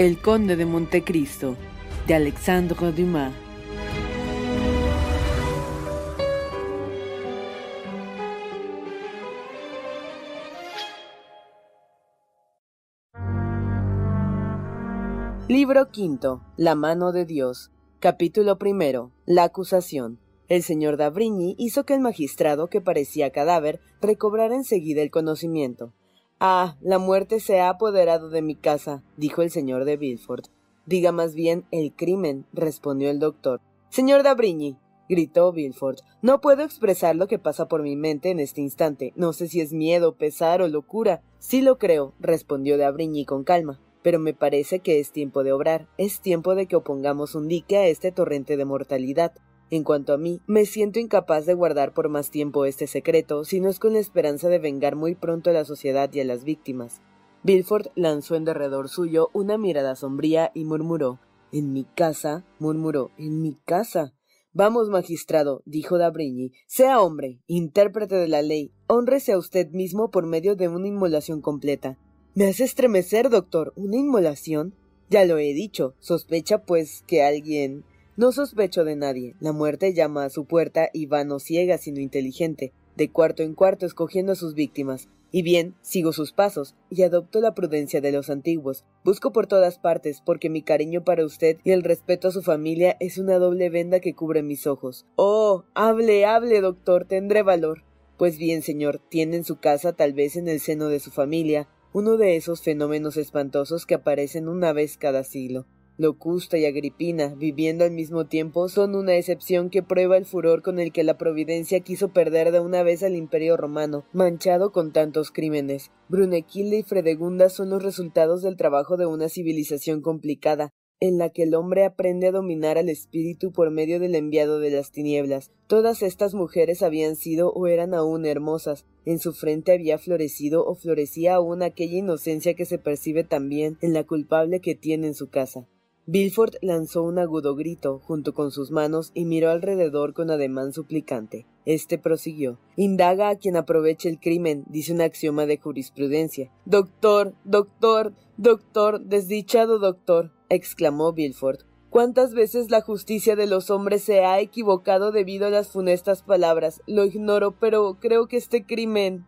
El Conde de Montecristo, de Alexandre Dumas. Libro quinto. La mano de Dios. Capítulo primero. La acusación. El señor Davrigny hizo que el magistrado, que parecía cadáver, recobrara enseguida el conocimiento. Ah, la muerte se ha apoderado de mi casa, dijo el señor de Villefort. Diga más bien el crimen, respondió el doctor. Señor Dabrigny, gritó Villefort, no puedo expresar lo que pasa por mi mente en este instante. No sé si es miedo, pesar o locura. Sí lo creo, respondió Dabrigny con calma. Pero me parece que es tiempo de obrar, es tiempo de que opongamos un dique a este torrente de mortalidad. En cuanto a mí, me siento incapaz de guardar por más tiempo este secreto, si no es con la esperanza de vengar muy pronto a la sociedad y a las víctimas. Bilford lanzó en derredor suyo una mirada sombría y murmuró En mi casa, murmuró, en mi casa. Vamos, magistrado, dijo Dabrigny, sea hombre, intérprete de la ley, honrese a usted mismo por medio de una inmolación completa. Me hace estremecer, doctor, ¿una inmolación? Ya lo he dicho, sospecha, pues, que alguien no sospecho de nadie. La muerte llama a su puerta y va no ciega sino inteligente, de cuarto en cuarto escogiendo a sus víctimas. Y bien, sigo sus pasos, y adopto la prudencia de los antiguos. Busco por todas partes, porque mi cariño para usted y el respeto a su familia es una doble venda que cubre mis ojos. Oh. hable, hable, doctor, tendré valor. Pues bien, señor, tiene en su casa, tal vez en el seno de su familia, uno de esos fenómenos espantosos que aparecen una vez cada siglo. Locusta y Agripina, viviendo al mismo tiempo, son una excepción que prueba el furor con el que la Providencia quiso perder de una vez al Imperio romano, manchado con tantos crímenes. Brunequilde y Fredegunda son los resultados del trabajo de una civilización complicada, en la que el hombre aprende a dominar al espíritu por medio del enviado de las tinieblas. Todas estas mujeres habían sido o eran aún hermosas. En su frente había florecido o florecía aún aquella inocencia que se percibe también en la culpable que tiene en su casa. Bilford lanzó un agudo grito junto con sus manos y miró alrededor con ademán suplicante. Este prosiguió. Indaga a quien aproveche el crimen, dice un axioma de jurisprudencia. Doctor, doctor, doctor, desdichado doctor, exclamó Bilford. ¿Cuántas veces la justicia de los hombres se ha equivocado debido a las funestas palabras? Lo ignoro, pero creo que este crimen.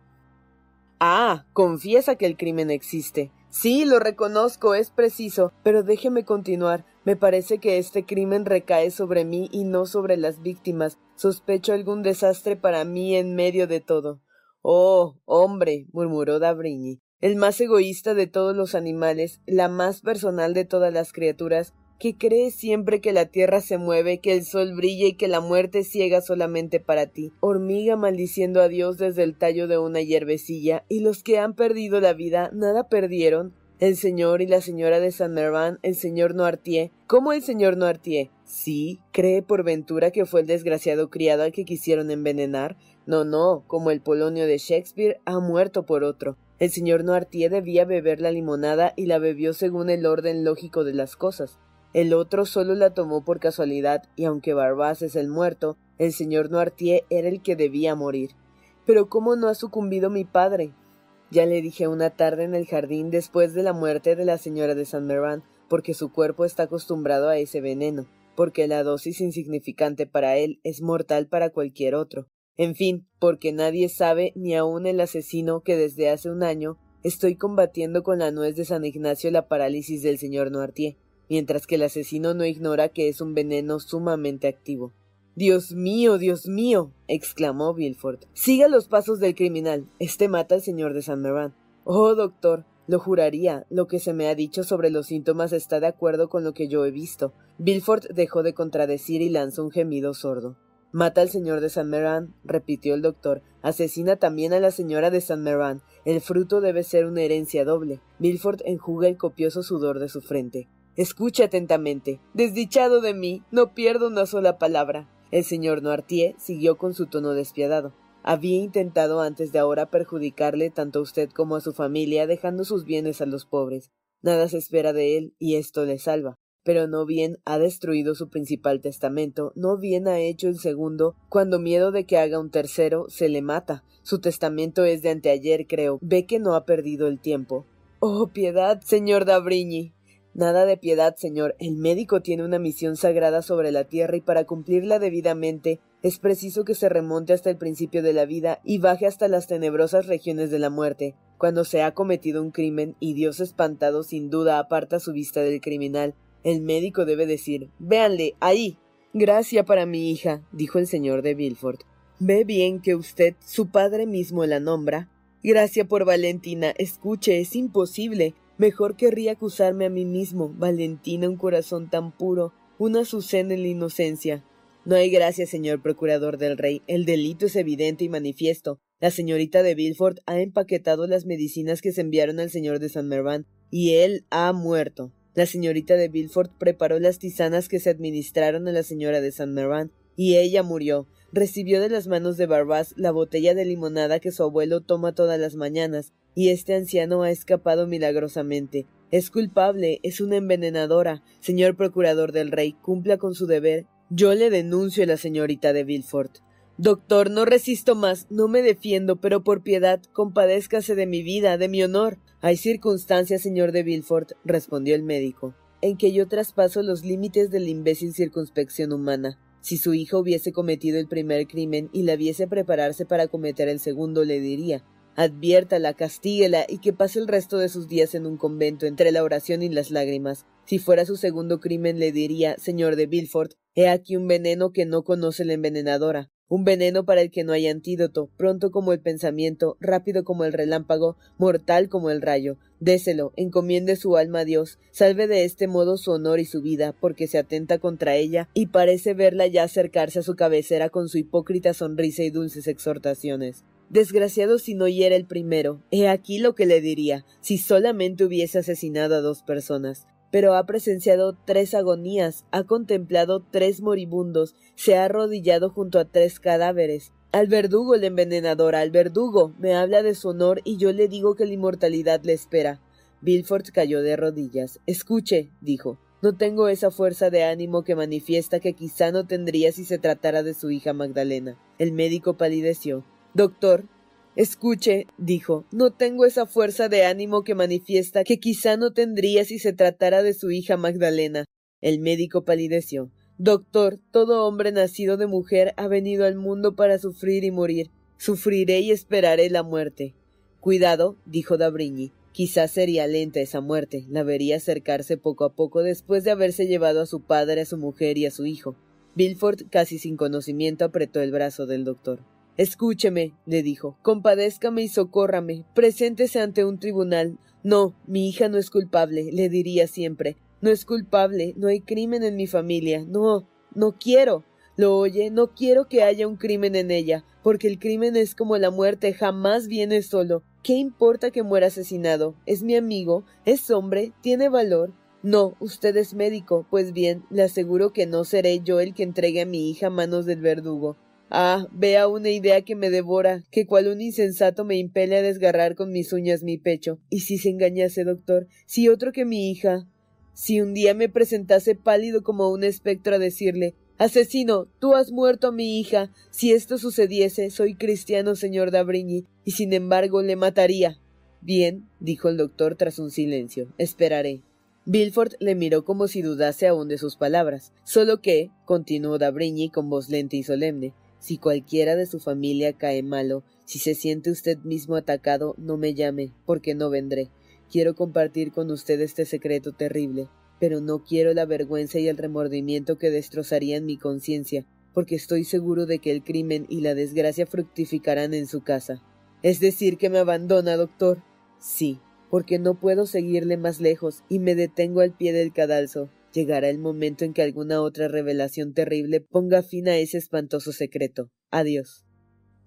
Ah, confiesa que el crimen existe. Sí, lo reconozco, es preciso, pero déjeme continuar. Me parece que este crimen recae sobre mí y no sobre las víctimas. Sospecho algún desastre para mí en medio de todo. Oh, hombre, murmuró Dabrigny, el más egoísta de todos los animales, la más personal de todas las criaturas, que cree siempre que la tierra se mueve, que el sol brilla y que la muerte ciega solamente para ti, hormiga maldiciendo a Dios desde el tallo de una hierbecilla, y los que han perdido la vida nada perdieron, el señor y la señora de Saint Mervan, el señor Noirtier. ¿Cómo el señor Noirtier? Sí, cree por ventura que fue el desgraciado criado al que quisieron envenenar. No, no, como el Polonio de Shakespeare ha muerto por otro. El señor Noirtier debía beber la limonada y la bebió según el orden lógico de las cosas. El otro solo la tomó por casualidad, y aunque Barbás es el muerto, el señor Noirtier era el que debía morir. Pero ¿cómo no ha sucumbido mi padre? Ya le dije una tarde en el jardín después de la muerte de la señora de Saint Méran, porque su cuerpo está acostumbrado a ese veneno, porque la dosis insignificante para él es mortal para cualquier otro. En fin, porque nadie sabe, ni aun el asesino, que desde hace un año estoy combatiendo con la nuez de San Ignacio la parálisis del señor Noirtier, mientras que el asesino no ignora que es un veneno sumamente activo. Dios mío, Dios mío. exclamó Villefort. Siga los pasos del criminal. Este mata al señor de San Meran. Oh, doctor, lo juraría. Lo que se me ha dicho sobre los síntomas está de acuerdo con lo que yo he visto. Villefort dejó de contradecir y lanzó un gemido sordo. Mata al señor de San Meran, repitió el doctor. Asesina también a la señora de San Meran. El fruto debe ser una herencia doble. Villefort enjuga el copioso sudor de su frente. Escucha atentamente. Desdichado de mí, no pierdo una sola palabra. El señor Noirtier siguió con su tono despiadado. Había intentado antes de ahora perjudicarle tanto a usted como a su familia, dejando sus bienes a los pobres. Nada se espera de él, y esto le salva pero no bien ha destruido su principal testamento, no bien ha hecho el segundo, cuando miedo de que haga un tercero, se le mata. Su testamento es de anteayer, creo. Ve que no ha perdido el tiempo. Oh, piedad, señor Dabrigny. Nada de piedad, señor. El médico tiene una misión sagrada sobre la tierra y para cumplirla debidamente es preciso que se remonte hasta el principio de la vida y baje hasta las tenebrosas regiones de la muerte. Cuando se ha cometido un crimen y Dios espantado sin duda aparta su vista del criminal, el médico debe decir Véanle, ahí. Gracia para mi hija, dijo el señor de Villefort. Ve bien que usted, su padre mismo, la nombra. Gracia por Valentina. Escuche, es imposible. Mejor querría acusarme a mí mismo. Valentina, un corazón tan puro, una azucena en la inocencia. No hay gracia, señor procurador del rey. El delito es evidente y manifiesto. La señorita de Villefort ha empaquetado las medicinas que se enviaron al señor de San Merván, y él ha muerto. La señorita de Villefort preparó las tisanas que se administraron a la señora de Saint Méran, y ella murió. Recibió de las manos de Barbás la botella de limonada que su abuelo toma todas las mañanas, y este anciano ha escapado milagrosamente. Es culpable, es una envenenadora. Señor procurador del rey, cumpla con su deber. Yo le denuncio a la señorita de Villefort. Doctor, no resisto más, no me defiendo, pero por piedad, compadézcase de mi vida, de mi honor. Hay circunstancias, señor de Villefort, respondió el médico, en que yo traspaso los límites de la imbécil circunspección humana. Si su hijo hubiese cometido el primer crimen y la viese prepararse para cometer el segundo, le diría adviértala, castíguela y que pase el resto de sus días en un convento entre la oración y las lágrimas. Si fuera su segundo crimen, le diría, señor de Villefort, he aquí un veneno que no conoce la envenenadora un veneno para el que no hay antídoto, pronto como el pensamiento, rápido como el relámpago, mortal como el rayo. Déselo, encomiende su alma a Dios, salve de este modo su honor y su vida, porque se atenta contra ella y parece verla ya acercarse a su cabecera con su hipócrita sonrisa y dulces exhortaciones. Desgraciado si no hiera el primero. He aquí lo que le diría, si solamente hubiese asesinado a dos personas pero ha presenciado tres agonías, ha contemplado tres moribundos, se ha arrodillado junto a tres cadáveres. Al verdugo el envenenador, al verdugo, me habla de su honor y yo le digo que la inmortalidad le espera. Bilford cayó de rodillas. Escuche, dijo. No tengo esa fuerza de ánimo que manifiesta que quizá no tendría si se tratara de su hija Magdalena. El médico palideció. Doctor, Escuche, dijo, no tengo esa fuerza de ánimo que manifiesta que quizá no tendría si se tratara de su hija Magdalena. El médico palideció. Doctor, todo hombre nacido de mujer ha venido al mundo para sufrir y morir. Sufriré y esperaré la muerte. Cuidado, dijo Dabrigny. Quizás sería lenta esa muerte, la vería acercarse poco a poco después de haberse llevado a su padre, a su mujer y a su hijo. Bilford, casi sin conocimiento, apretó el brazo del doctor. Escúcheme, le dijo, compadézcame y socórrame, preséntese ante un tribunal. No, mi hija no es culpable, le diría siempre. No es culpable, no hay crimen en mi familia. No, no quiero. Lo oye, no quiero que haya un crimen en ella, porque el crimen es como la muerte, jamás viene solo. ¿Qué importa que muera asesinado? Es mi amigo, es hombre, tiene valor. No, usted es médico. Pues bien, le aseguro que no seré yo el que entregue a mi hija manos del verdugo. Ah, vea una idea que me devora, que cual un insensato me impele a desgarrar con mis uñas mi pecho. ¿Y si se engañase, doctor? Si otro que mi hija. Si un día me presentase pálido como un espectro a decirle Asesino, tú has muerto a mi hija. Si esto sucediese, soy cristiano, señor Dabrigny, y sin embargo le mataría. Bien, dijo el doctor tras un silencio. Esperaré. Bilford le miró como si dudase aún de sus palabras. Solo que, continuó Dabrigny con voz lenta y solemne, si cualquiera de su familia cae malo, si se siente usted mismo atacado, no me llame, porque no vendré. Quiero compartir con usted este secreto terrible pero no quiero la vergüenza y el remordimiento que destrozarían mi conciencia, porque estoy seguro de que el crimen y la desgracia fructificarán en su casa. Es decir, que me abandona, doctor. Sí, porque no puedo seguirle más lejos y me detengo al pie del cadalso. Llegará el momento en que alguna otra revelación terrible ponga fin a ese espantoso secreto. Adiós.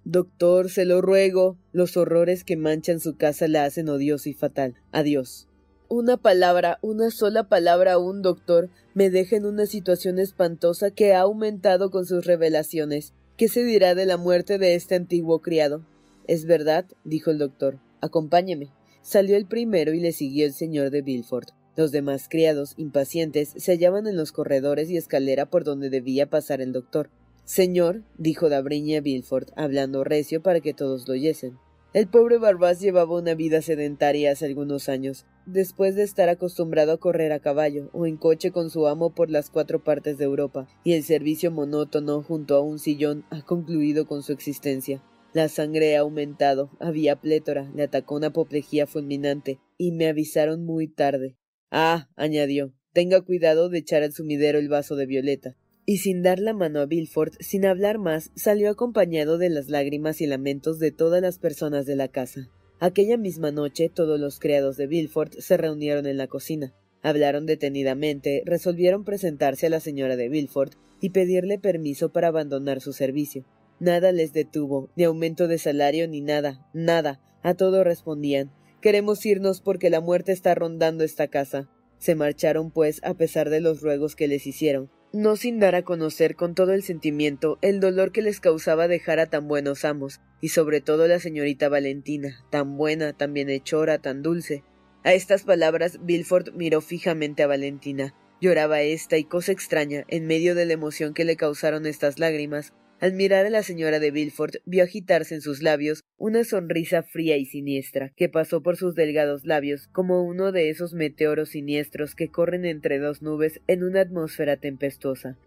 Doctor, se lo ruego. Los horrores que manchan su casa la hacen odiosa y fatal. Adiós. Una palabra, una sola palabra a un doctor me deja en una situación espantosa que ha aumentado con sus revelaciones. ¿Qué se dirá de la muerte de este antiguo criado? Es verdad, dijo el doctor. Acompáñeme. Salió el primero y le siguió el señor de Bilford. Los demás criados, impacientes, se hallaban en los corredores y escalera por donde debía pasar el doctor. Señor, dijo Dabriña Bilford, hablando recio para que todos lo oyesen. El pobre Barbás llevaba una vida sedentaria hace algunos años, después de estar acostumbrado a correr a caballo o en coche con su amo por las cuatro partes de Europa, y el servicio monótono junto a un sillón ha concluido con su existencia. La sangre ha aumentado, había plétora, le atacó una apoplejía fulminante, y me avisaron muy tarde. Ah, añadió, tenga cuidado de echar al sumidero el vaso de violeta y sin dar la mano a Bilford, sin hablar más, salió acompañado de las lágrimas y lamentos de todas las personas de la casa. Aquella misma noche todos los criados de Bilford se reunieron en la cocina. Hablaron detenidamente, resolvieron presentarse a la señora de Bilford y pedirle permiso para abandonar su servicio. Nada les detuvo, ni aumento de salario ni nada, nada. A todo respondían Queremos irnos porque la muerte está rondando esta casa. Se marcharon, pues, a pesar de los ruegos que les hicieron, no sin dar a conocer con todo el sentimiento el dolor que les causaba dejar a tan buenos amos, y sobre todo la señorita Valentina, tan buena, tan bienhechora, tan dulce. A estas palabras Bilford miró fijamente a Valentina. Lloraba ésta y cosa extraña, en medio de la emoción que le causaron estas lágrimas, al mirar a la señora de Bilford, vio agitarse en sus labios una sonrisa fría y siniestra, que pasó por sus delgados labios como uno de esos meteoros siniestros que corren entre dos nubes en una atmósfera tempestuosa.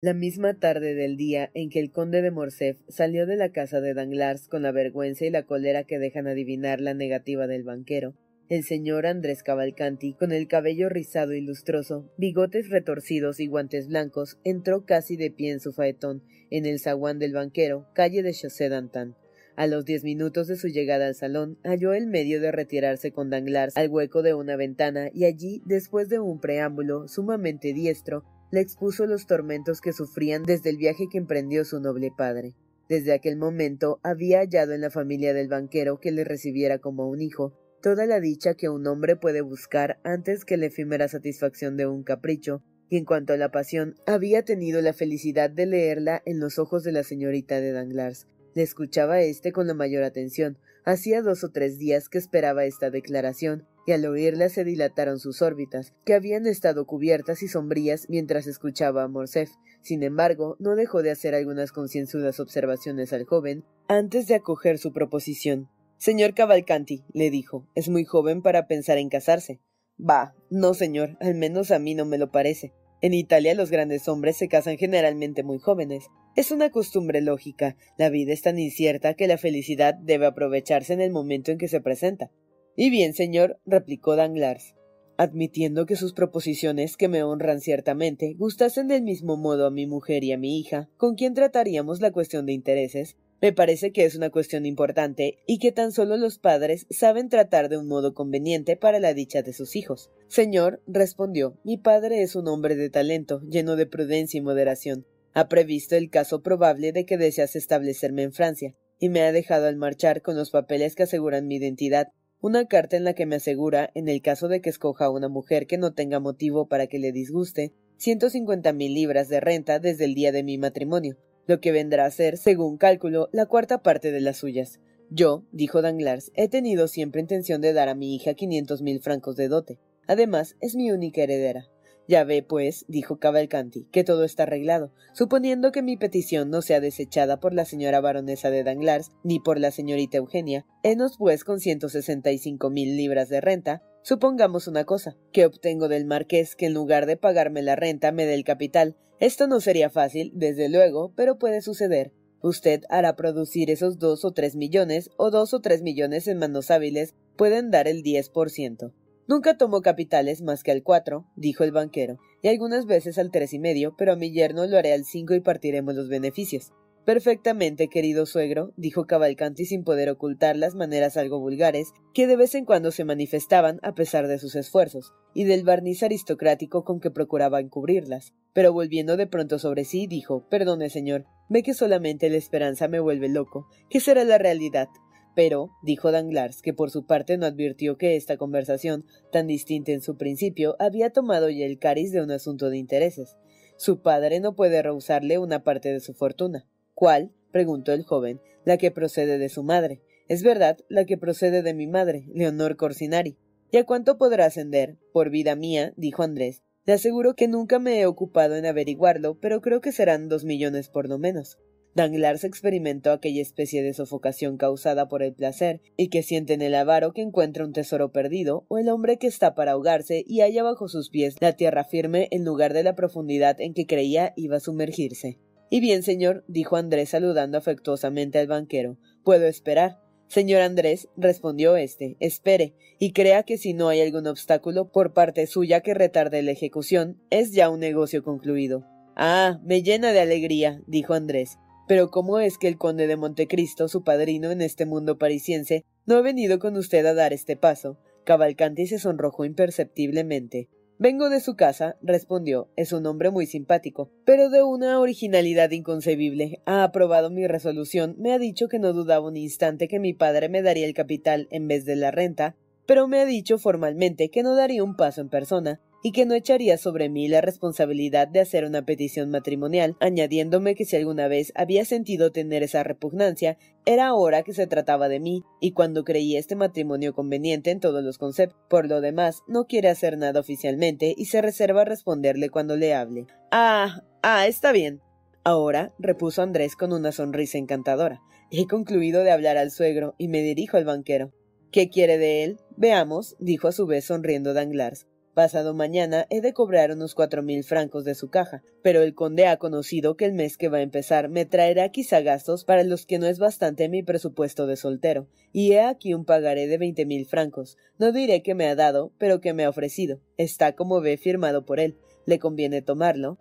La misma tarde del día en que el conde de Morcerf salió de la casa de Danglars con la vergüenza y la cólera que dejan adivinar la negativa del banquero, el señor Andrés Cavalcanti, con el cabello rizado y lustroso, bigotes retorcidos y guantes blancos, entró casi de pie en su faetón, en el zaguán del banquero, calle de Chaussée d'Antin. A los diez minutos de su llegada al salón, halló el medio de retirarse con Danglars al hueco de una ventana y allí, después de un preámbulo sumamente diestro, le expuso los tormentos que sufrían desde el viaje que emprendió su noble padre. Desde aquel momento había hallado en la familia del banquero que le recibiera como un hijo, toda la dicha que un hombre puede buscar antes que la efímera satisfacción de un capricho, y en cuanto a la pasión, había tenido la felicidad de leerla en los ojos de la señorita de Danglars. Le escuchaba éste con la mayor atención. Hacía dos o tres días que esperaba esta declaración, y al oírla se dilataron sus órbitas, que habían estado cubiertas y sombrías mientras escuchaba a Morcerf. Sin embargo, no dejó de hacer algunas concienzudas observaciones al joven antes de acoger su proposición. Señor Cavalcanti, le dijo, es muy joven para pensar en casarse. Bah, no, señor, al menos a mí no me lo parece. En Italia los grandes hombres se casan generalmente muy jóvenes. Es una costumbre lógica. La vida es tan incierta que la felicidad debe aprovecharse en el momento en que se presenta. Y bien, señor, replicó Danglars. Admitiendo que sus proposiciones, que me honran ciertamente, gustasen del mismo modo a mi mujer y a mi hija, con quien trataríamos la cuestión de intereses, me parece que es una cuestión importante y que tan solo los padres saben tratar de un modo conveniente para la dicha de sus hijos. Señor, respondió, mi padre es un hombre de talento, lleno de prudencia y moderación. Ha previsto el caso probable de que deseas establecerme en Francia, y me ha dejado al marchar con los papeles que aseguran mi identidad, una carta en la que me asegura, en el caso de que escoja a una mujer que no tenga motivo para que le disguste, ciento cincuenta mil libras de renta desde el día de mi matrimonio, lo que vendrá a ser, según cálculo, la cuarta parte de las suyas. Yo, dijo Danglars, he tenido siempre intención de dar a mi hija quinientos mil francos de dote. Además, es mi única heredera. Ya ve, pues, dijo Cavalcanti, que todo está arreglado, suponiendo que mi petición no sea desechada por la señora baronesa de Danglars ni por la señorita Eugenia. Henos, pues, con ciento sesenta y cinco mil libras de renta. Supongamos una cosa, que obtengo del marqués que en lugar de pagarme la renta me dé el capital. Esto no sería fácil, desde luego, pero puede suceder. Usted hará producir esos dos o tres millones, o dos o tres millones en manos hábiles pueden dar el diez por ciento. Nunca tomo capitales más que al cuatro, dijo el banquero, y algunas veces al tres y medio, pero a mi yerno lo haré al cinco y partiremos los beneficios. Perfectamente, querido suegro, dijo Cavalcanti sin poder ocultar las maneras algo vulgares que de vez en cuando se manifestaban a pesar de sus esfuerzos, y del barniz aristocrático con que procuraba encubrirlas. Pero volviendo de pronto sobre sí, dijo Perdone, señor, ve que solamente la esperanza me vuelve loco. ¿Qué será la realidad? Pero, dijo Danglars, que por su parte no advirtió que esta conversación, tan distinta en su principio, había tomado ya el cariz de un asunto de intereses. Su padre no puede rehusarle una parte de su fortuna. ¿Cuál? preguntó el joven. La que procede de su madre. Es verdad, la que procede de mi madre, Leonor Corsinari. ¿Y a cuánto podrá ascender? Por vida mía, dijo Andrés. Le aseguro que nunca me he ocupado en averiguarlo, pero creo que serán dos millones por lo menos. Danglars experimentó aquella especie de sofocación causada por el placer, y que siente en el avaro que encuentra un tesoro perdido, o el hombre que está para ahogarse y halla bajo sus pies la tierra firme en lugar de la profundidad en que creía iba a sumergirse. Y bien, señor, dijo Andrés saludando afectuosamente al banquero, puedo esperar. Señor Andrés, respondió éste, espere, y crea que si no hay algún obstáculo por parte suya que retarde la ejecución, es ya un negocio concluido. Ah, me llena de alegría, dijo Andrés. Pero ¿cómo es que el conde de Montecristo, su padrino en este mundo parisiense, no ha venido con usted a dar este paso? Cavalcanti se sonrojó imperceptiblemente. Vengo de su casa, respondió. Es un hombre muy simpático, pero de una originalidad inconcebible. Ha aprobado mi resolución, me ha dicho que no dudaba un instante que mi padre me daría el capital en vez de la renta, pero me ha dicho formalmente que no daría un paso en persona, y que no echaría sobre mí la responsabilidad de hacer una petición matrimonial, añadiéndome que si alguna vez había sentido tener esa repugnancia, era ahora que se trataba de mí, y cuando creí este matrimonio conveniente en todos los conceptos. Por lo demás, no quiere hacer nada oficialmente y se reserva responderle cuando le hable. Ah, ah, está bien. Ahora, repuso Andrés con una sonrisa encantadora, he concluido de hablar al suegro y me dirijo al banquero. ¿Qué quiere de él? Veamos, dijo a su vez sonriendo Danglars. Pasado mañana he de cobrar unos cuatro mil francos de su caja, pero el conde ha conocido que el mes que va a empezar me traerá quizá gastos para los que no es bastante mi presupuesto de soltero, y he aquí un pagaré de veinte mil francos. No diré que me ha dado, pero que me ha ofrecido. Está como ve firmado por él. ¿Le conviene tomarlo?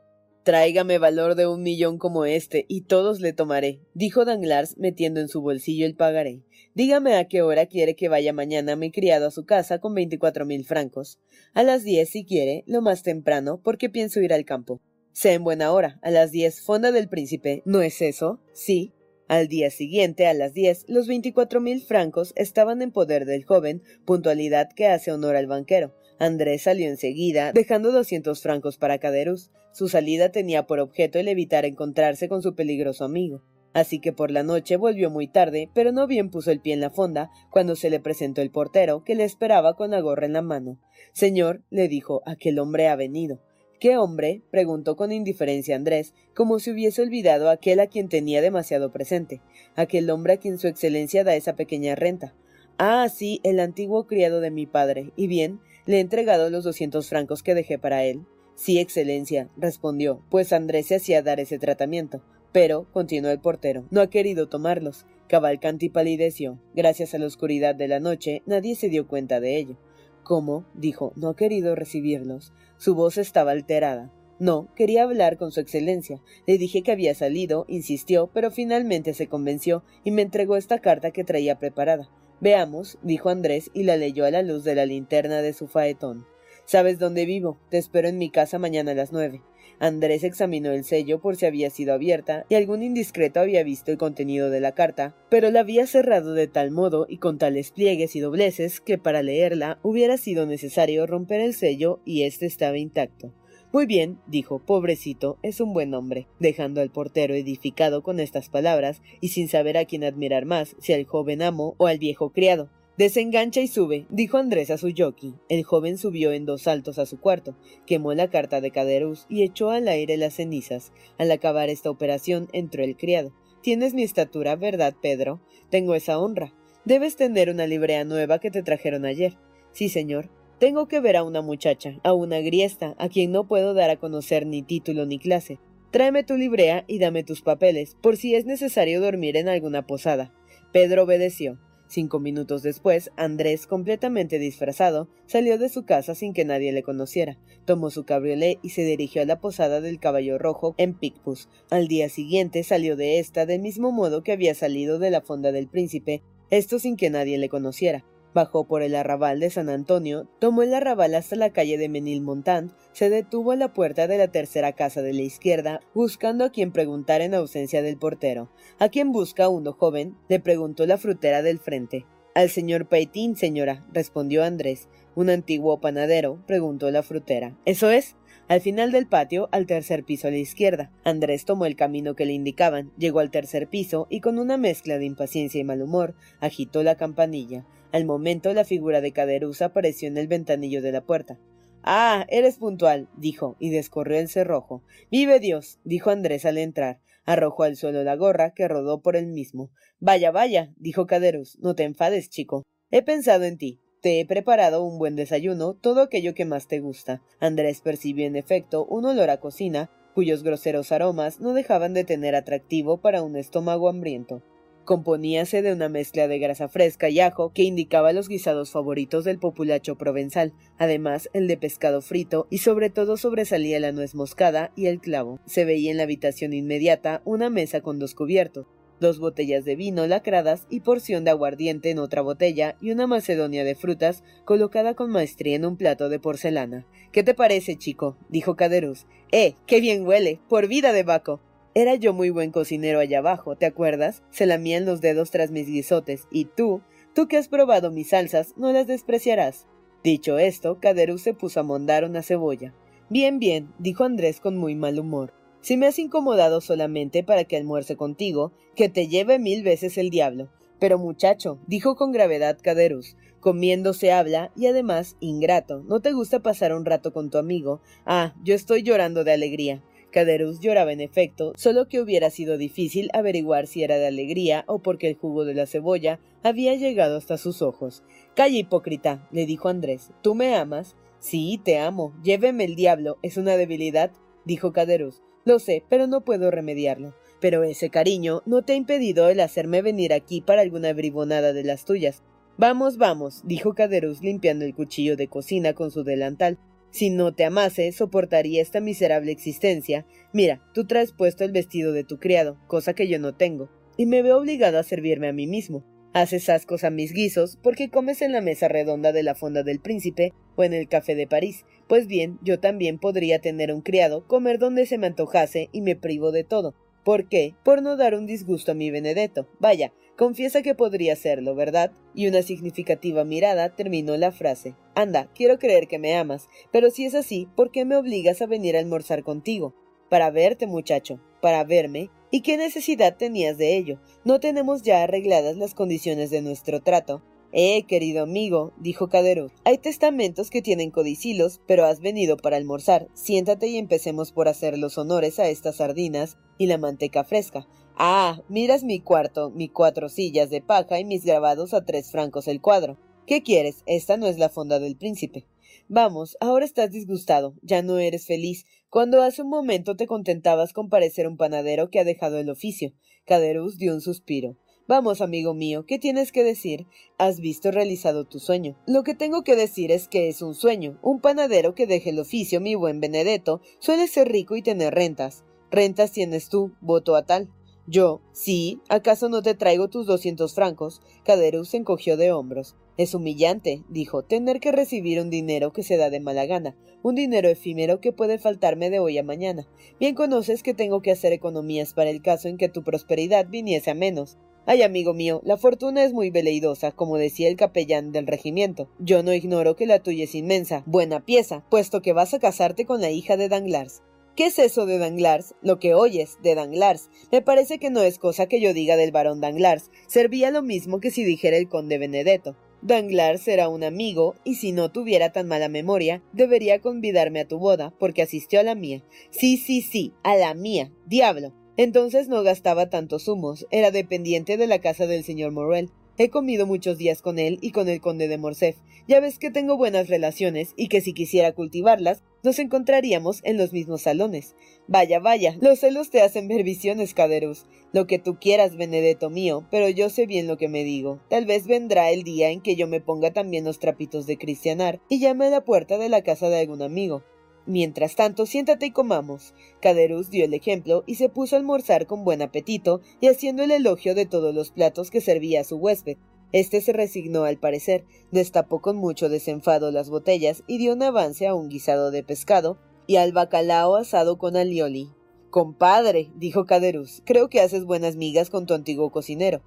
Tráigame valor de un millón como este, y todos le tomaré, dijo Danglars metiendo en su bolsillo el pagaré. Dígame a qué hora quiere que vaya mañana mi criado a su casa con veinticuatro mil francos. A las diez, si quiere, lo más temprano, porque pienso ir al campo. Sea en buena hora, a las diez, fonda del príncipe. ¿No es eso? Sí. Al día siguiente, a las diez, los veinticuatro mil francos estaban en poder del joven, puntualidad que hace honor al banquero. Andrés salió enseguida, dejando doscientos francos para Caderus. Su salida tenía por objeto el evitar encontrarse con su peligroso amigo. Así que por la noche volvió muy tarde, pero no bien puso el pie en la fonda cuando se le presentó el portero, que le esperaba con la gorra en la mano. Señor, le dijo, aquel hombre ha venido. ¿Qué hombre? preguntó con indiferencia Andrés, como si hubiese olvidado aquel a quien tenía demasiado presente, aquel hombre a quien su excelencia da esa pequeña renta. Ah, sí, el antiguo criado de mi padre. Y bien, le he entregado los doscientos francos que dejé para él. Sí, excelencia, respondió, pues Andrés se hacía dar ese tratamiento. Pero, continuó el portero, no ha querido tomarlos. Cavalcanti palideció. Gracias a la oscuridad de la noche, nadie se dio cuenta de ello. ¿Cómo? dijo, no ha querido recibirlos. Su voz estaba alterada. No, quería hablar con su excelencia. Le dije que había salido, insistió, pero finalmente se convenció y me entregó esta carta que traía preparada. Veamos, dijo Andrés y la leyó a la luz de la linterna de su faetón. Sabes dónde vivo. Te espero en mi casa mañana a las nueve. Andrés examinó el sello por si había sido abierta y algún indiscreto había visto el contenido de la carta, pero la había cerrado de tal modo y con tales pliegues y dobleces que para leerla hubiera sido necesario romper el sello y éste estaba intacto. Muy bien, dijo, pobrecito, es un buen hombre, dejando al portero edificado con estas palabras y sin saber a quién admirar más, si al joven amo o al viejo criado. Desengancha y sube, dijo Andrés a su jockey. El joven subió en dos saltos a su cuarto, quemó la carta de Caderuz y echó al aire las cenizas. Al acabar esta operación entró el criado. Tienes mi estatura, ¿verdad, Pedro? Tengo esa honra. Debes tener una librea nueva que te trajeron ayer. Sí, señor. Tengo que ver a una muchacha, a una griesta, a quien no puedo dar a conocer ni título ni clase. Tráeme tu librea y dame tus papeles, por si es necesario dormir en alguna posada. Pedro obedeció. Cinco minutos después, Andrés, completamente disfrazado, salió de su casa sin que nadie le conociera, tomó su cabriolet y se dirigió a la posada del Caballo Rojo en Picpus. Al día siguiente salió de esta del mismo modo que había salido de la fonda del príncipe, esto sin que nadie le conociera. Bajó por el arrabal de San Antonio, tomó el arrabal hasta la calle de Menilmontant, se detuvo a la puerta de la tercera casa de la izquierda, buscando a quien preguntar en ausencia del portero. ¿A quién busca uno joven? le preguntó la frutera del frente. Al señor Paitín, señora, respondió Andrés. ¿Un antiguo panadero? preguntó la frutera. ¿Eso es? Al final del patio, al tercer piso a la izquierda. Andrés tomó el camino que le indicaban, llegó al tercer piso y con una mezcla de impaciencia y mal humor, agitó la campanilla. Al momento la figura de Caderuz apareció en el ventanillo de la puerta. Ah, eres puntual, dijo, y descorrió el cerrojo. Vive Dios, dijo Andrés al entrar. Arrojó al suelo la gorra, que rodó por él mismo. Vaya, vaya, dijo Caderuz, no te enfades, chico. He pensado en ti. Te he preparado un buen desayuno, todo aquello que más te gusta. Andrés percibió en efecto un olor a cocina, cuyos groseros aromas no dejaban de tener atractivo para un estómago hambriento. Componíase de una mezcla de grasa fresca y ajo que indicaba los guisados favoritos del populacho provenzal, además el de pescado frito y sobre todo sobresalía la nuez moscada y el clavo. Se veía en la habitación inmediata una mesa con dos cubiertos, dos botellas de vino lacradas y porción de aguardiente en otra botella y una macedonia de frutas colocada con maestría en un plato de porcelana. ¿Qué te parece, chico? dijo Caderuz. ¡Eh! ¡Qué bien huele! ¡Por vida de Baco! Era yo muy buen cocinero allá abajo, ¿te acuerdas? Se lamían los dedos tras mis guisotes, y tú, tú que has probado mis salsas, no las despreciarás. Dicho esto, Caderuz se puso a mondar una cebolla. Bien, bien, dijo Andrés con muy mal humor. Si me has incomodado solamente para que almuerce contigo, que te lleve mil veces el diablo. Pero muchacho, dijo con gravedad Caderuz, comiendo se habla y además, ingrato, ¿no te gusta pasar un rato con tu amigo? Ah, yo estoy llorando de alegría. Caderuz lloraba en efecto, solo que hubiera sido difícil averiguar si era de alegría o porque el jugo de la cebolla había llegado hasta sus ojos. Calla, hipócrita, le dijo Andrés. ¿Tú me amas? Sí, te amo. Lléveme el diablo. ¿Es una debilidad? dijo Caderuz. Lo sé, pero no puedo remediarlo. Pero ese cariño no te ha impedido el hacerme venir aquí para alguna bribonada de las tuyas. Vamos, vamos, dijo Caderuz limpiando el cuchillo de cocina con su delantal. Si no te amase, soportaría esta miserable existencia. Mira, tú traes puesto el vestido de tu criado, cosa que yo no tengo, y me veo obligado a servirme a mí mismo. Haces ascos a mis guisos porque comes en la mesa redonda de la fonda del príncipe o en el café de París. Pues bien, yo también podría tener un criado, comer donde se me antojase y me privo de todo. ¿Por qué? Por no dar un disgusto a mi Benedetto. Vaya, confiesa que podría serlo, ¿verdad? Y una significativa mirada terminó la frase. Anda, quiero creer que me amas, pero si es así, ¿por qué me obligas a venir a almorzar contigo? Para verte, muchacho, para verme. ¿Y qué necesidad tenías de ello? ¿No tenemos ya arregladas las condiciones de nuestro trato? Eh, querido amigo, dijo Caderuz, hay testamentos que tienen codicilos, pero has venido para almorzar. Siéntate y empecemos por hacer los honores a estas sardinas y la manteca fresca. Ah, miras mi cuarto, mi cuatro sillas de paja y mis grabados a tres francos el cuadro. ¿Qué quieres? Esta no es la fonda del príncipe. Vamos, ahora estás disgustado, ya no eres feliz, cuando hace un momento te contentabas con parecer un panadero que ha dejado el oficio. Caderuz dio un suspiro. Vamos, amigo mío, ¿qué tienes que decir? Has visto realizado tu sueño. Lo que tengo que decir es que es un sueño. Un panadero que deje el oficio, mi buen Benedetto, suele ser rico y tener rentas. Rentas tienes tú, voto a tal. Yo, sí, ¿acaso no te traigo tus doscientos francos? Caderus se encogió de hombros. Es humillante, dijo, tener que recibir un dinero que se da de mala gana, un dinero efímero que puede faltarme de hoy a mañana. Bien conoces que tengo que hacer economías para el caso en que tu prosperidad viniese a menos. Ay, amigo mío, la fortuna es muy veleidosa, como decía el capellán del regimiento. Yo no ignoro que la tuya es inmensa, buena pieza, puesto que vas a casarte con la hija de Danglars. ¿Qué es eso de Danglars? Lo que oyes de Danglars. Me parece que no es cosa que yo diga del barón Danglars. Servía lo mismo que si dijera el conde Benedetto. Danglars era un amigo, y si no tuviera tan mala memoria, debería convidarme a tu boda, porque asistió a la mía. Sí, sí, sí, a la mía. Diablo. Entonces no gastaba tantos humos, era dependiente de la casa del señor Morrel. He comido muchos días con él y con el conde de Morcerf. Ya ves que tengo buenas relaciones y que si quisiera cultivarlas, nos encontraríamos en los mismos salones. Vaya, vaya, los celos te hacen ver visiones, Caderus. Lo que tú quieras, Benedetto mío, pero yo sé bien lo que me digo. Tal vez vendrá el día en que yo me ponga también los trapitos de cristianar y llame a la puerta de la casa de algún amigo. Mientras tanto, siéntate y comamos. Caderus dio el ejemplo y se puso a almorzar con buen apetito y haciendo el elogio de todos los platos que servía a su huésped. Este se resignó al parecer, destapó con mucho desenfado las botellas y dio un avance a un guisado de pescado y al bacalao asado con alioli. Compadre, dijo Caderus, creo que haces buenas migas con tu antiguo cocinero.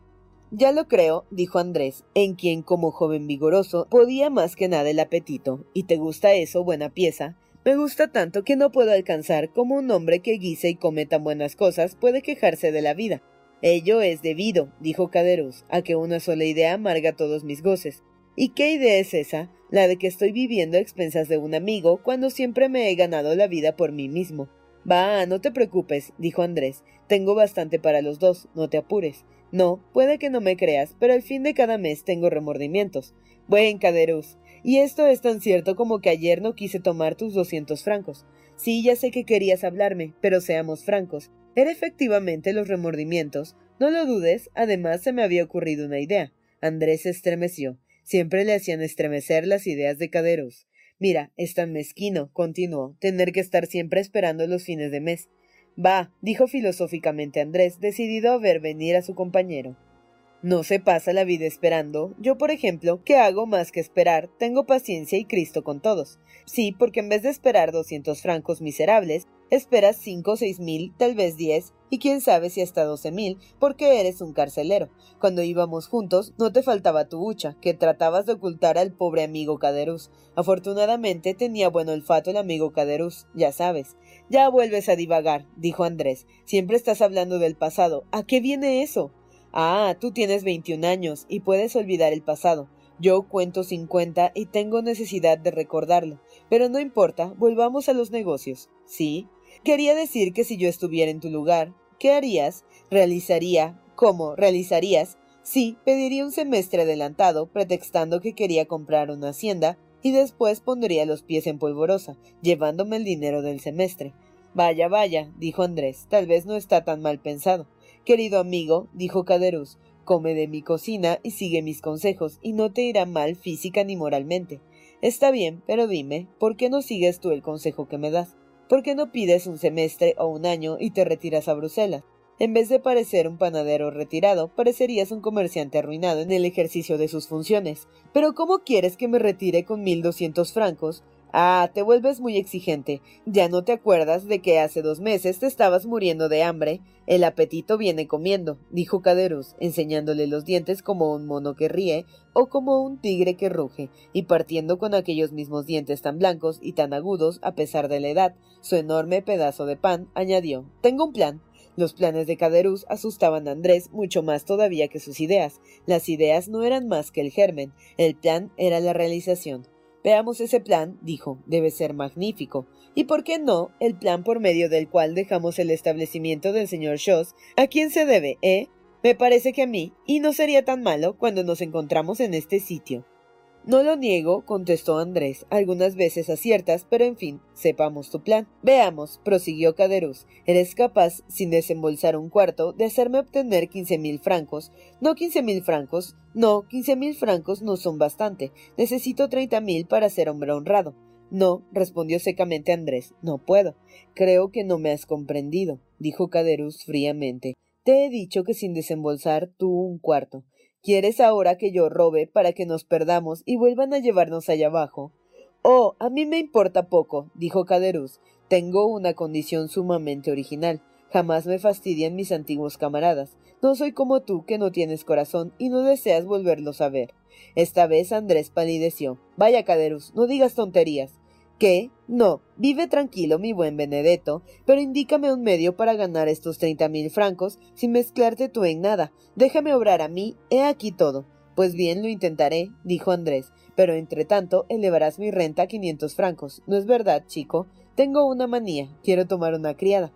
Ya lo creo, dijo Andrés, en quien como joven vigoroso podía más que nada el apetito. ¿Y te gusta eso, buena pieza? Me gusta tanto que no puedo alcanzar como un hombre que guise y come tan buenas cosas puede quejarse de la vida. Ello es debido, dijo Caderus, a que una sola idea amarga todos mis goces. ¿Y qué idea es esa? La de que estoy viviendo a expensas de un amigo cuando siempre me he ganado la vida por mí mismo. Va, no te preocupes, dijo Andrés. Tengo bastante para los dos, no te apures. No, puede que no me creas, pero al fin de cada mes tengo remordimientos. Buen Caderus, y esto es tan cierto como que ayer no quise tomar tus doscientos francos. Sí, ya sé que querías hablarme, pero seamos francos. Era efectivamente los remordimientos. No lo dudes, además se me había ocurrido una idea. Andrés se estremeció. Siempre le hacían estremecer las ideas de Caderos. Mira, es tan mezquino, continuó, tener que estar siempre esperando los fines de mes. Va, dijo filosóficamente Andrés, decidido a ver venir a su compañero. No se pasa la vida esperando. Yo, por ejemplo, que hago más que esperar, tengo paciencia y Cristo con todos. Sí, porque en vez de esperar doscientos francos miserables, esperas cinco o seis mil, tal vez diez, y quién sabe si hasta doce mil, porque eres un carcelero. Cuando íbamos juntos, no te faltaba tu hucha, que tratabas de ocultar al pobre amigo Caderus. Afortunadamente tenía buen olfato el amigo Caderus, ya sabes. Ya vuelves a divagar, dijo Andrés. Siempre estás hablando del pasado. ¿A qué viene eso? Ah, tú tienes 21 años y puedes olvidar el pasado. Yo cuento 50 y tengo necesidad de recordarlo. Pero no importa, volvamos a los negocios. ¿Sí? Quería decir que si yo estuviera en tu lugar, ¿qué harías? ¿Realizaría? ¿Cómo? ¿Realizarías? Sí, pediría un semestre adelantado, pretextando que quería comprar una hacienda, y después pondría los pies en polvorosa, llevándome el dinero del semestre. Vaya, vaya, dijo Andrés, tal vez no está tan mal pensado. Querido amigo, dijo Caderus, come de mi cocina y sigue mis consejos, y no te irá mal física ni moralmente. Está bien, pero dime, ¿por qué no sigues tú el consejo que me das? ¿Por qué no pides un semestre o un año y te retiras a Bruselas? En vez de parecer un panadero retirado, parecerías un comerciante arruinado en el ejercicio de sus funciones. Pero ¿cómo quieres que me retire con mil doscientos francos? Ah, te vuelves muy exigente. Ya no te acuerdas de que hace dos meses te estabas muriendo de hambre. El apetito viene comiendo, dijo Caderus, enseñándole los dientes como un mono que ríe o como un tigre que ruge, y partiendo con aquellos mismos dientes tan blancos y tan agudos a pesar de la edad, su enorme pedazo de pan, añadió Tengo un plan. Los planes de Caderus asustaban a Andrés mucho más todavía que sus ideas. Las ideas no eran más que el germen, el plan era la realización. Veamos ese plan, dijo, debe ser magnífico. ¿Y por qué no el plan por medio del cual dejamos el establecimiento del señor Shoss? ¿A quién se debe, eh? Me parece que a mí, y no sería tan malo cuando nos encontramos en este sitio. No lo niego, contestó Andrés, algunas veces aciertas, pero en fin, sepamos tu plan. Veamos, prosiguió Caderus, eres capaz, sin desembolsar un cuarto, de hacerme obtener quince mil francos. No quince mil francos, no, quince mil francos no son bastante. Necesito treinta mil para ser hombre honrado. No, respondió secamente Andrés, no puedo. Creo que no me has comprendido, dijo Caderus fríamente. Te he dicho que sin desembolsar tú un cuarto. ¿Quieres ahora que yo robe para que nos perdamos y vuelvan a llevarnos allá abajo? Oh, a mí me importa poco, dijo Caderus. Tengo una condición sumamente original. Jamás me fastidian mis antiguos camaradas. No soy como tú, que no tienes corazón y no deseas volverlos a ver. Esta vez Andrés palideció. Vaya, Caderus, no digas tonterías. ¿Qué? No, vive tranquilo, mi buen Benedetto, pero indícame un medio para ganar estos treinta mil francos sin mezclarte tú en nada. Déjame obrar a mí, he aquí todo. Pues bien, lo intentaré, dijo Andrés, pero entre tanto elevarás mi renta a quinientos francos. ¿No es verdad, chico? Tengo una manía, quiero tomar una criada.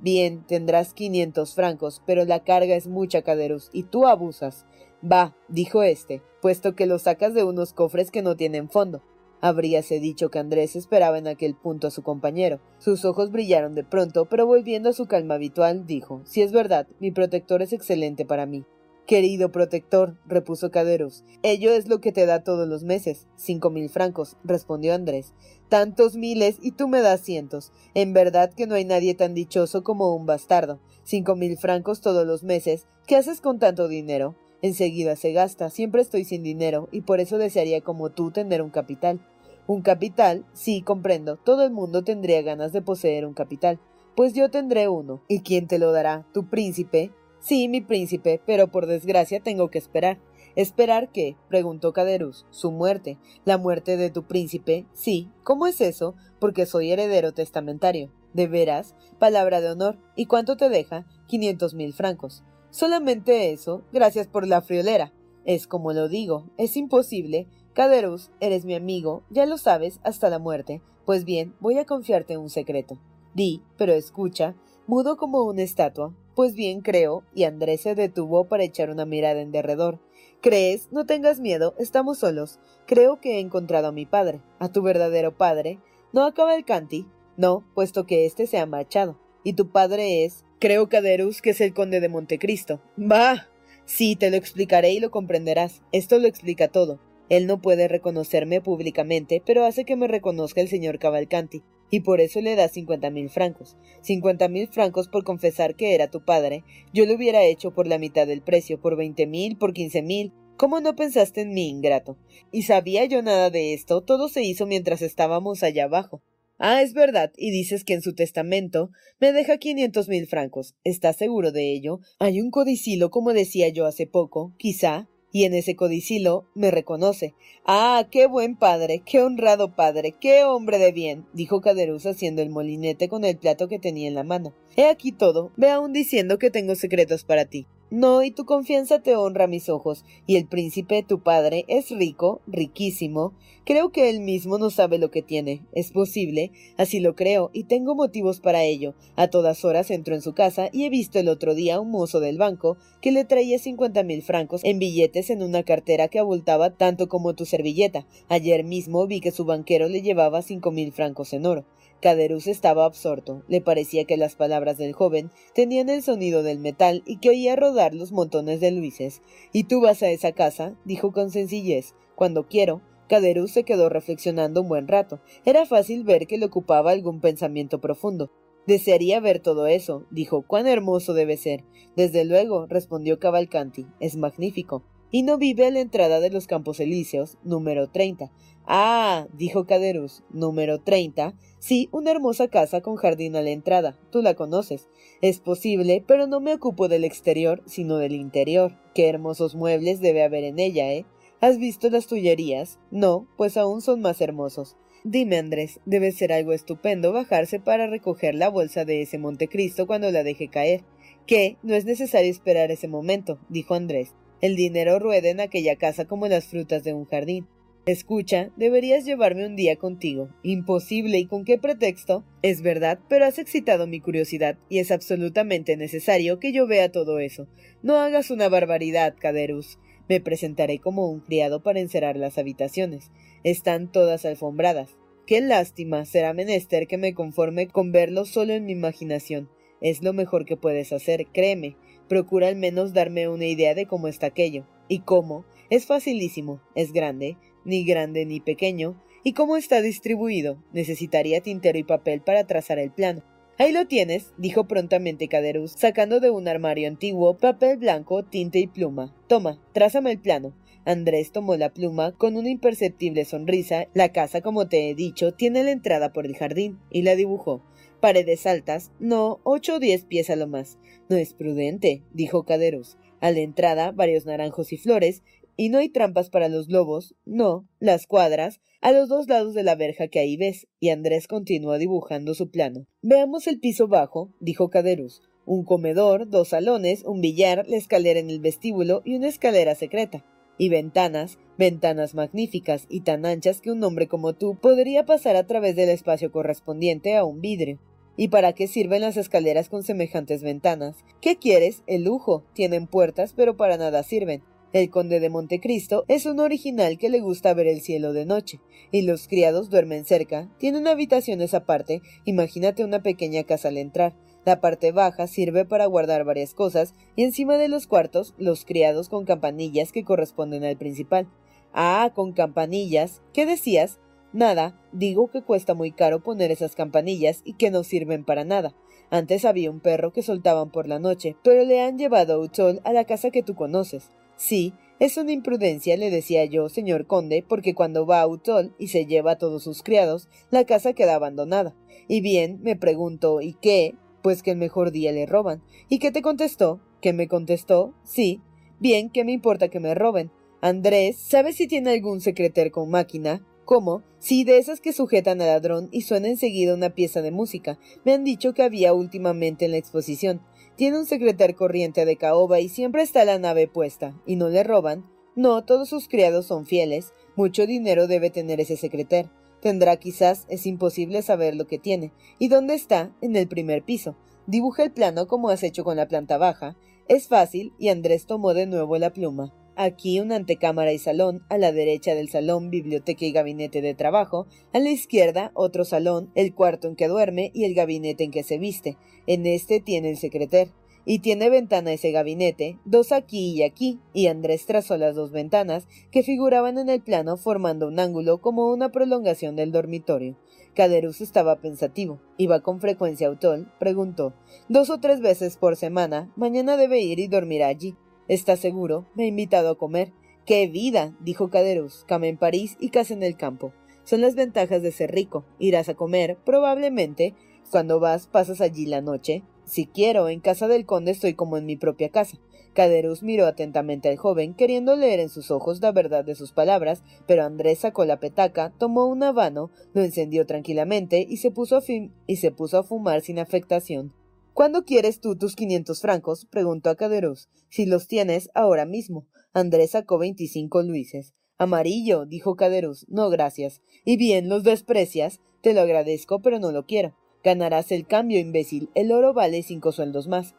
Bien, tendrás quinientos francos, pero la carga es mucha, Caderus, y tú abusas. Va, dijo éste, puesto que lo sacas de unos cofres que no tienen fondo. Habríase dicho que Andrés esperaba en aquel punto a su compañero. Sus ojos brillaron de pronto, pero volviendo a su calma habitual, dijo Si es verdad, mi protector es excelente para mí. Querido protector, repuso Caderos, ello es lo que te da todos los meses. Cinco mil francos, respondió Andrés. Tantos miles y tú me das cientos. En verdad que no hay nadie tan dichoso como un bastardo. Cinco mil francos todos los meses. ¿Qué haces con tanto dinero? Enseguida se gasta. Siempre estoy sin dinero y por eso desearía como tú tener un capital. Un capital, sí, comprendo. Todo el mundo tendría ganas de poseer un capital. Pues yo tendré uno. ¿Y quién te lo dará? ¿Tu príncipe? Sí, mi príncipe, pero por desgracia tengo que esperar. ¿Esperar qué? preguntó Caderus. Su muerte. ¿La muerte de tu príncipe? Sí. ¿Cómo es eso? Porque soy heredero testamentario. ¿De veras? Palabra de honor. ¿Y cuánto te deja? Quinientos mil francos. Solamente eso. Gracias por la friolera. Es como lo digo. Es imposible. Caderus, eres mi amigo, ya lo sabes, hasta la muerte. Pues bien, voy a confiarte un secreto. Di, pero escucha, mudo como una estatua, pues bien, creo, y Andrés se detuvo para echar una mirada en derredor. ¿Crees? No tengas miedo, estamos solos. Creo que he encontrado a mi padre. ¿A tu verdadero padre? ¿No acaba el canti? No, puesto que éste se ha marchado. ¿Y tu padre es? Creo, Caderus, que es el conde de Montecristo. ¡Bah! Sí, te lo explicaré y lo comprenderás. Esto lo explica todo. Él no puede reconocerme públicamente, pero hace que me reconozca el señor Cavalcanti, y por eso le da cincuenta mil francos. Cincuenta mil francos por confesar que era tu padre. Yo lo hubiera hecho por la mitad del precio, por veinte mil, por quince mil. ¿Cómo no pensaste en mí, ingrato? Y sabía yo nada de esto, todo se hizo mientras estábamos allá abajo. Ah, es verdad, y dices que en su testamento me deja quinientos mil francos. ¿Estás seguro de ello? Hay un codicilo, como decía yo hace poco, quizá, y en ese codicilo me reconoce. Ah, qué buen padre, qué honrado padre, qué hombre de bien, dijo Caderuz haciendo el molinete con el plato que tenía en la mano. He aquí todo, ve aún diciendo que tengo secretos para ti. No, y tu confianza te honra mis ojos, y el príncipe, tu padre, es rico, riquísimo. Creo que él mismo no sabe lo que tiene. Es posible, así lo creo, y tengo motivos para ello. A todas horas entro en su casa y he visto el otro día un mozo del banco que le traía cincuenta mil francos en billetes en una cartera que abultaba tanto como tu servilleta. Ayer mismo vi que su banquero le llevaba cinco mil francos en oro. Caderus estaba absorto. Le parecía que las palabras del joven tenían el sonido del metal y que oía rodar los montones de luises. ¿Y tú vas a esa casa? dijo con sencillez. Cuando quiero. Caderus se quedó reflexionando un buen rato. Era fácil ver que le ocupaba algún pensamiento profundo. Desearía ver todo eso, dijo. Cuán hermoso debe ser. Desde luego, respondió Cavalcanti. Es magnífico. Y no vive a la entrada de los Campos Elíseos, número 30. Ah, dijo Caderus, número 30. Sí, una hermosa casa con jardín a la entrada. Tú la conoces. Es posible, pero no me ocupo del exterior, sino del interior. Qué hermosos muebles debe haber en ella, ¿eh? ¿Has visto las tullerías? No, pues aún son más hermosos. Dime, Andrés, debe ser algo estupendo bajarse para recoger la bolsa de ese Montecristo cuando la deje caer. ¿Qué? No es necesario esperar ese momento, dijo Andrés. El dinero rueda en aquella casa como las frutas de un jardín. Escucha, deberías llevarme un día contigo. Imposible, ¿y con qué pretexto? Es verdad, pero has excitado mi curiosidad, y es absolutamente necesario que yo vea todo eso. No hagas una barbaridad, Caderus. Me presentaré como un criado para encerrar las habitaciones. Están todas alfombradas. Qué lástima, será menester que me conforme con verlo solo en mi imaginación. Es lo mejor que puedes hacer, créeme. Procura al menos darme una idea de cómo está aquello. ¿Y cómo? Es facilísimo. Es grande, ni grande ni pequeño, y cómo está distribuido. Necesitaría tintero y papel para trazar el plano. Ahí lo tienes, dijo prontamente Caderus, sacando de un armario antiguo papel blanco, tinta y pluma. Toma, trázame el plano. Andrés tomó la pluma con una imperceptible sonrisa. La casa, como te he dicho, tiene la entrada por el jardín, y la dibujó. Paredes altas, no, ocho o diez pies a lo más. No es prudente, dijo Caderos. A la entrada, varios naranjos y flores, y no hay trampas para los lobos, no, las cuadras, a los dos lados de la verja que ahí ves, y Andrés continuó dibujando su plano. Veamos el piso bajo, dijo Caderos. Un comedor, dos salones, un billar, la escalera en el vestíbulo y una escalera secreta y ventanas, ventanas magníficas y tan anchas que un hombre como tú podría pasar a través del espacio correspondiente a un vidrio. ¿Y para qué sirven las escaleras con semejantes ventanas? ¿Qué quieres? El lujo. Tienen puertas, pero para nada sirven. El conde de Montecristo es un original que le gusta ver el cielo de noche, y los criados duermen cerca, tienen habitaciones aparte, imagínate una pequeña casa al entrar, la parte baja sirve para guardar varias cosas y encima de los cuartos los criados con campanillas que corresponden al principal. Ah, con campanillas. ¿Qué decías? Nada, digo que cuesta muy caro poner esas campanillas y que no sirven para nada. Antes había un perro que soltaban por la noche, pero le han llevado a Utol a la casa que tú conoces. Sí, es una imprudencia, le decía yo, señor conde, porque cuando va a Utol y se lleva a todos sus criados, la casa queda abandonada. Y bien, me pregunto, ¿y qué? Pues que el mejor día le roban. ¿Y qué te contestó? ¿Qué me contestó? Sí. Bien, ¿qué me importa que me roben? Andrés, ¿sabes si tiene algún secreter con máquina? ¿Cómo? Sí, de esas que sujetan al ladrón y suena enseguida una pieza de música. Me han dicho que había últimamente en la exposición. Tiene un secreter corriente de caoba y siempre está la nave puesta. ¿Y no le roban? No, todos sus criados son fieles. Mucho dinero debe tener ese secreter. Tendrá quizás, es imposible saber lo que tiene. ¿Y dónde está? En el primer piso. Dibuja el plano como has hecho con la planta baja. Es fácil, y Andrés tomó de nuevo la pluma. Aquí una antecámara y salón, a la derecha del salón, biblioteca y gabinete de trabajo, a la izquierda otro salón, el cuarto en que duerme y el gabinete en que se viste. En este tiene el secreter. Y tiene ventana ese gabinete, dos aquí y aquí, y Andrés trazó las dos ventanas, que figuraban en el plano formando un ángulo como una prolongación del dormitorio. Caderus estaba pensativo. Iba con frecuencia a Utol, preguntó. Dos o tres veces por semana. Mañana debe ir y dormir allí. ¿Está seguro? Me ha invitado a comer. ¡Qué vida! dijo Caderus. Cama en París y casa en el campo. Son las ventajas de ser rico. Irás a comer, probablemente. Cuando vas, pasas allí la noche. Si quiero, en casa del conde estoy como en mi propia casa. Caderus miró atentamente al joven, queriendo leer en sus ojos la verdad de sus palabras, pero Andrés sacó la petaca, tomó un habano, lo encendió tranquilamente y se puso a, fumar sin afectación. ¿Cuándo quieres tú tus quinientos francos? preguntó a Caderus. Si los tienes, ahora mismo. Andrés sacó veinticinco luises. Amarillo, dijo Caderus. No, gracias. Y bien, los desprecias. Te lo agradezco, pero no lo quiero. Ganarás el cambio, imbécil. El oro vale cinco sueldos más.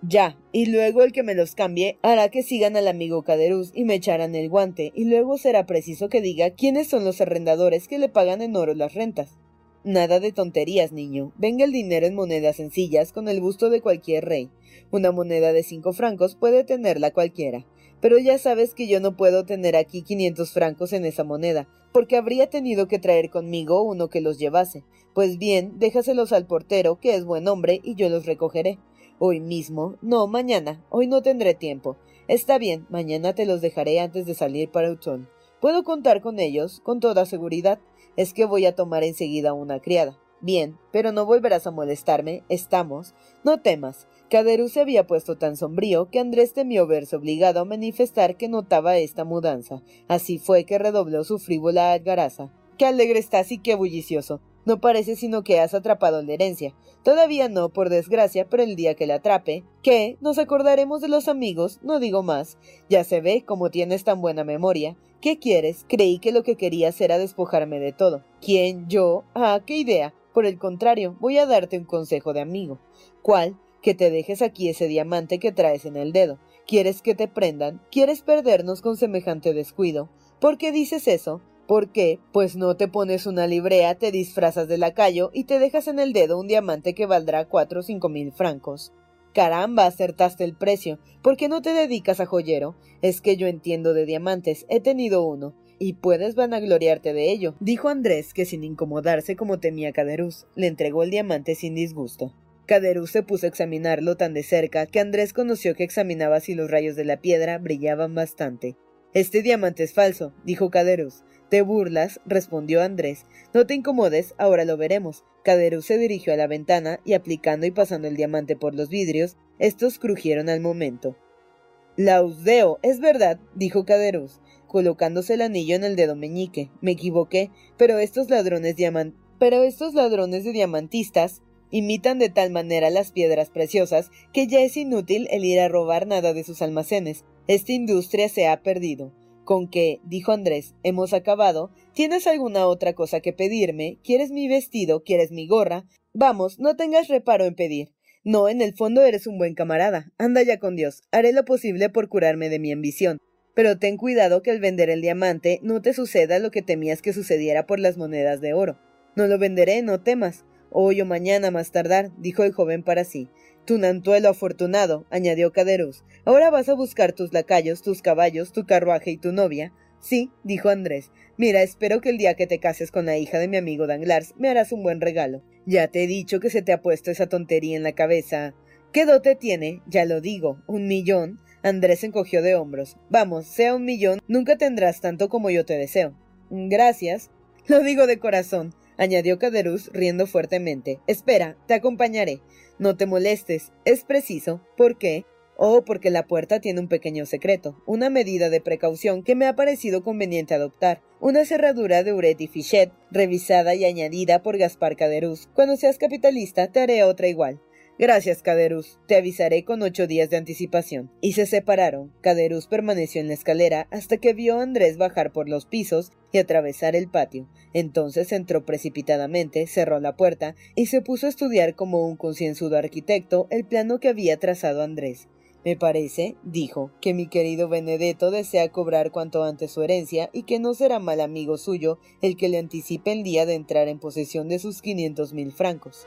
Ya, y luego el que me los cambie hará que sigan al amigo Caderuz y me echarán el guante, y luego será preciso que diga quiénes son los arrendadores que le pagan en oro las rentas. Nada de tonterías, niño. Venga el dinero en monedas sencillas con el gusto de cualquier rey. Una moneda de cinco francos puede tenerla cualquiera. Pero ya sabes que yo no puedo tener aquí quinientos francos en esa moneda, porque habría tenido que traer conmigo uno que los llevase. Pues bien, déjaselos al portero, que es buen hombre, y yo los recogeré. Hoy mismo. No, mañana. Hoy no tendré tiempo. Está bien, mañana te los dejaré antes de salir para Utón. ¿Puedo contar con ellos? Con toda seguridad es que voy a tomar enseguida una criada. Bien, pero no volverás a molestarme, estamos. No temas. Caderú se había puesto tan sombrío que Andrés temió verse obligado a manifestar que notaba esta mudanza. Así fue que redobló su frívola algaraza. Qué alegre estás y qué bullicioso. No parece sino que has atrapado la herencia. Todavía no, por desgracia, pero el día que la atrape, ¿qué? Nos acordaremos de los amigos, no digo más. Ya se ve como tienes tan buena memoria. ¿Qué quieres? Creí que lo que querías era despojarme de todo. ¿Quién? ¿Yo? Ah, qué idea. Por el contrario, voy a darte un consejo de amigo. ¿Cuál? Que te dejes aquí ese diamante que traes en el dedo. ¿Quieres que te prendan? ¿Quieres perdernos con semejante descuido? ¿Por qué dices eso? ¿Por qué? Pues no te pones una librea, te disfrazas de lacayo y te dejas en el dedo un diamante que valdrá cuatro o cinco mil francos. Caramba, acertaste el precio. ¿Por qué no te dedicas a joyero? Es que yo entiendo de diamantes, he tenido uno. Y puedes vanagloriarte de ello, dijo Andrés, que sin incomodarse como temía Caderuz, le entregó el diamante sin disgusto. Caderuz se puso a examinarlo tan de cerca que Andrés conoció que examinaba si los rayos de la piedra brillaban bastante. Este diamante es falso, dijo Caderus. ¿Te burlas? respondió Andrés. No te incomodes, ahora lo veremos. Caderus se dirigió a la ventana y aplicando y pasando el diamante por los vidrios, estos crujieron al momento. Lausdeo, es verdad, dijo Caderus, colocándose el anillo en el dedo meñique. Me equivoqué, pero estos ladrones pero estos ladrones de diamantistas imitan de tal manera las piedras preciosas que ya es inútil el ir a robar nada de sus almacenes. Esta industria se ha perdido. Con que, dijo Andrés, hemos acabado. ¿Tienes alguna otra cosa que pedirme? ¿Quieres mi vestido? ¿Quieres mi gorra? Vamos, no tengas reparo en pedir. No, en el fondo eres un buen camarada. Anda ya con Dios. Haré lo posible por curarme de mi ambición. Pero ten cuidado que al vender el diamante no te suceda lo que temías que sucediera por las monedas de oro. No lo venderé, no temas. Hoy o mañana más tardar, dijo el joven para sí. Tunantuelo afortunado, añadió Caderus. Ahora vas a buscar tus lacayos, tus caballos, tu carruaje y tu novia. Sí, dijo Andrés. Mira, espero que el día que te cases con la hija de mi amigo Danglars me harás un buen regalo. Ya te he dicho que se te ha puesto esa tontería en la cabeza. ¿Qué dote tiene? Ya lo digo, un millón. Andrés encogió de hombros. Vamos, sea un millón, nunca tendrás tanto como yo te deseo. Gracias. Lo digo de corazón añadió Caderus riendo fuertemente. Espera, te acompañaré. No te molestes. Es preciso. ¿Por qué? Oh, porque la puerta tiene un pequeño secreto, una medida de precaución que me ha parecido conveniente adoptar, una cerradura de Uret y Fichet, revisada y añadida por Gaspar Caderus. Cuando seas capitalista, te haré otra igual. Gracias, Caderus. Te avisaré con ocho días de anticipación. Y se separaron. Caderus permaneció en la escalera hasta que vio a Andrés bajar por los pisos y atravesar el patio. Entonces entró precipitadamente, cerró la puerta y se puso a estudiar como un concienzudo arquitecto el plano que había trazado Andrés. Me parece, dijo, que mi querido Benedetto desea cobrar cuanto antes su herencia y que no será mal amigo suyo el que le anticipe el día de entrar en posesión de sus quinientos mil francos.